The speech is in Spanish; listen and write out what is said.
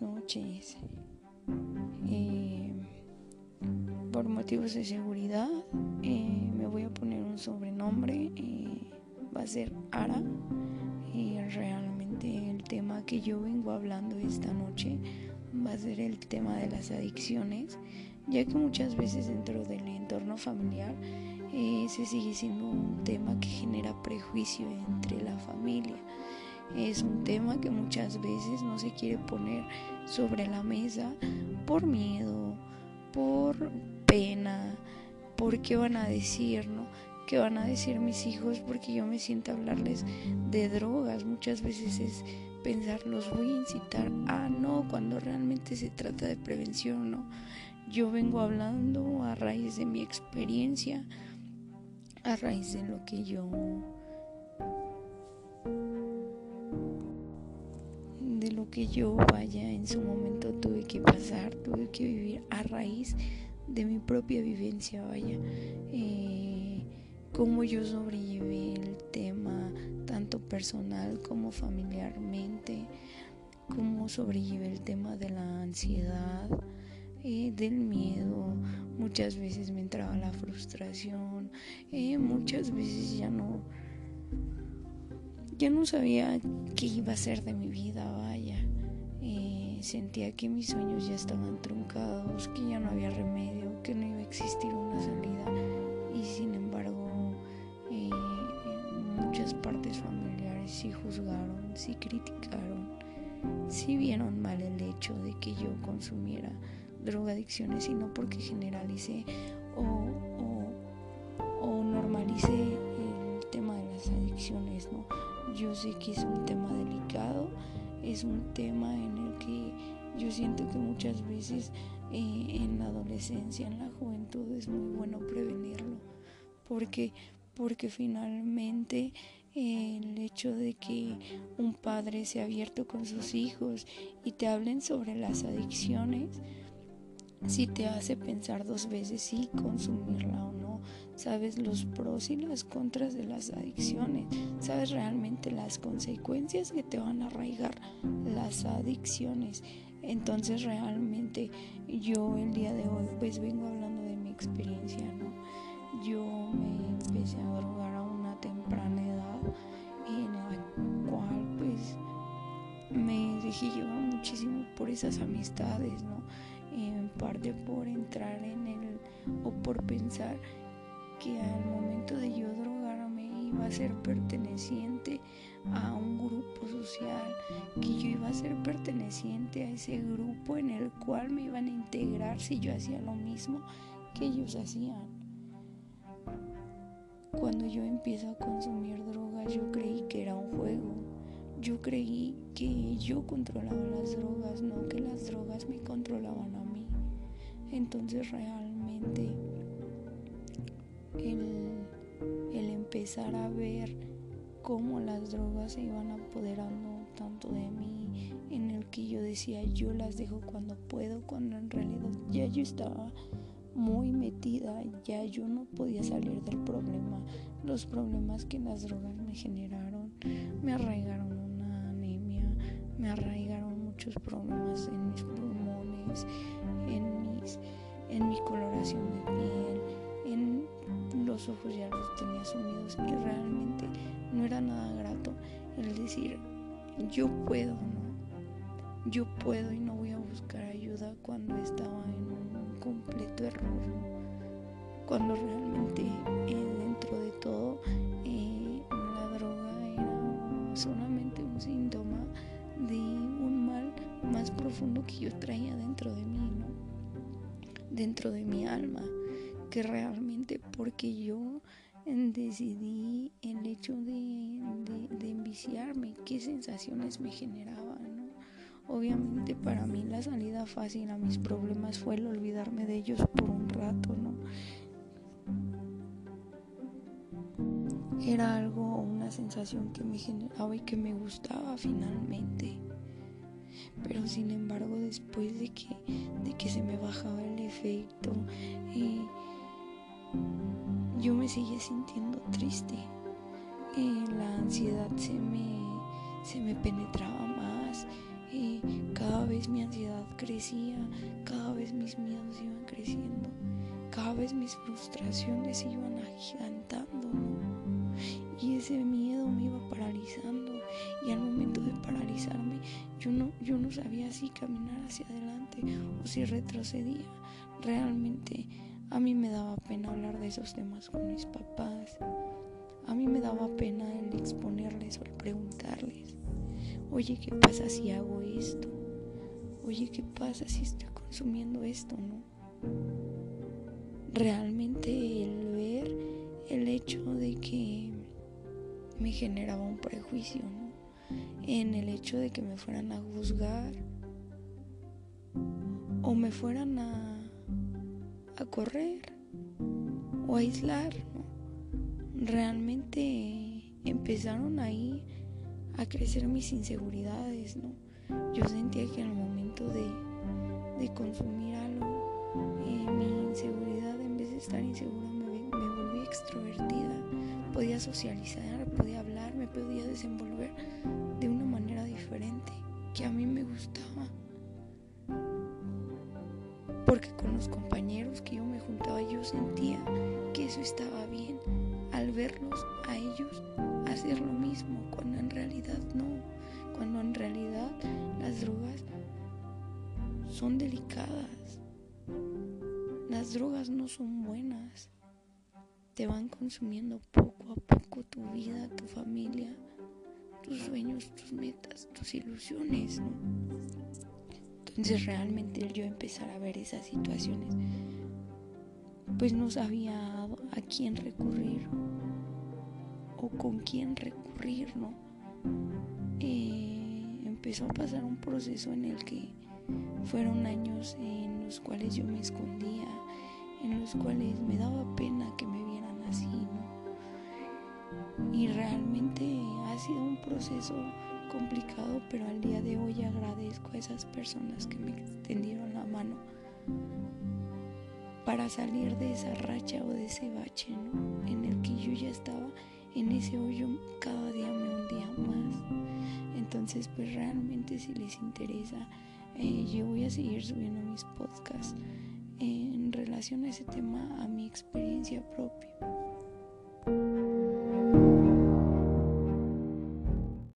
noches. Eh, por motivos de seguridad eh, me voy a poner un sobrenombre. Eh, va a ser Ara. Y realmente el tema que yo vengo hablando esta noche va a ser el tema de las adicciones, ya que muchas veces dentro del entorno familiar se sigue siendo un tema que genera prejuicio entre la familia es un tema que muchas veces no se quiere poner sobre la mesa por miedo, por pena, por qué van a decir, ¿no? ¿Qué van a decir mis hijos? Porque yo me siento a hablarles de drogas. Muchas veces es pensar, los voy a incitar. Ah, no, cuando realmente se trata de prevención, ¿no? Yo vengo hablando a raíz de mi experiencia, a raíz de lo que yo que yo vaya en su momento tuve que pasar, tuve que vivir a raíz de mi propia vivencia, vaya, eh, cómo yo sobrellevé el tema tanto personal como familiarmente, cómo sobrellevé el tema de la ansiedad, eh, del miedo, muchas veces me entraba la frustración, eh, muchas veces ya no ya no sabía qué iba a ser de mi vida, vaya. Eh, sentía que mis sueños ya estaban truncados, que ya no había remedio, que no iba a existir una salida. Y sin embargo, eh, muchas partes familiares sí juzgaron, sí criticaron, sí vieron mal el hecho de que yo consumiera drogadicciones, sino porque generalicé Yo sé que es un tema delicado, es un tema en el que yo siento que muchas veces eh, en la adolescencia, en la juventud es muy bueno prevenirlo, porque porque finalmente eh, el hecho de que un padre sea abierto con sus hijos y te hablen sobre las adicciones, si te hace pensar dos veces si consumirla o no. Sabes los pros y las contras de las adicciones. Sabes realmente las consecuencias que te van a arraigar las adicciones. Entonces realmente yo el día de hoy pues vengo hablando de mi experiencia. Yo me empecé a drogar a una temprana edad en la cual pues me dejé llevar muchísimo por esas amistades, ¿no? en parte por entrar en el o por pensar que al momento de yo drogarme iba a ser perteneciente a un grupo social, que yo iba a ser perteneciente a ese grupo en el cual me iban a integrar si yo hacía lo mismo que ellos hacían. Cuando yo empiezo a consumir drogas yo creí que era un juego. Yo creí que yo controlaba las drogas, no que las drogas me controlaban a mí. Entonces realmente el, empezar a ver cómo las drogas se iban apoderando tanto de mí, en el que yo decía yo las dejo cuando puedo, cuando en realidad ya yo estaba muy metida, ya yo no podía salir del problema. Los problemas que las drogas me generaron me arraigaron una anemia, me arraigaron muchos problemas en mis pulmones, en mi coloración de en los ojos ya los tenía sumidos y realmente no era nada grato el decir yo puedo, ¿no? Yo puedo y no voy a buscar ayuda cuando estaba en un completo error, cuando realmente eh, dentro de todo eh, la droga era solamente un síntoma de un mal más profundo que yo traía dentro de mí, ¿no? dentro de mi alma, que realmente porque yo decidí el hecho de, de, enviciarme, qué sensaciones me generaban. Obviamente para mí la salida fácil a mis problemas fue el olvidarme de ellos por un rato, ¿no? Era algo, una sensación que me generaba y que me gustaba finalmente pero sin embargo después de que, de que se me bajaba el efecto, eh, yo me seguía sintiendo triste. Eh, la ansiedad se me, se me penetraba más. eh, cada vez mi ansiedad crecía, cada vez mis miedos iban creciendo, cada vez mis frustraciones iban agigantando. Y ese miedo me iba paralizando y al momento de paralizarme yo no, yo no sabía si caminar hacia adelante o si retrocedía. Realmente a mí me daba pena hablar de esos temas con mis papás. A mí me daba pena el exponerles o el preguntarles, oye, ¿qué pasa si hago esto? Oye, ¿qué pasa si estoy consumiendo esto? ¿No? Realmente el ver el hecho de que me generaba un prejuicio, ¿no? En el hecho de que me fueran a juzgar o me fueran a, a correr o aislar. Realmente empezaron ahí a crecer mis inseguridades, ¿no? Yo sentía que al momento de, de consumir algo, eh, mi inseguridad en vez de estar insegura me, me volví extrovertida, podía socializar, podía hablar, me podía desenvolver de una manera diferente que a mí me gustaba. Porque con los compañeros que yo me juntaba yo sentía que eso estaba bien al verlos a ellos hacer lo mismo, cuando en realidad no, cuando en realidad las drogas son delicadas, las drogas no son buenas, te van consumiendo poco a poco tu vida, tu familia, tus sueños, tus metas, tus ilusiones, ¿no? Entonces realmente yo empezar a ver esas situaciones, pues no sabía a quién recurrir o con quién recurrir, ¿no? Eh, empezó a pasar un proceso en el que fueron años en los cuales yo me escondía, en los cuales me daba pena que me vieran así, ¿no? Y realmente ha sido un proceso complicado, pero al día de hoy agradezco a esas personas que me extendieron la mano para salir de esa racha o de ese bache. En el que yo ya estaba en ese hoyo cada día me hundía más. Entonces, pues realmente si les interesa, eh, yo voy a seguir subiendo mis podcasts en relación a ese tema, a mi experiencia propia.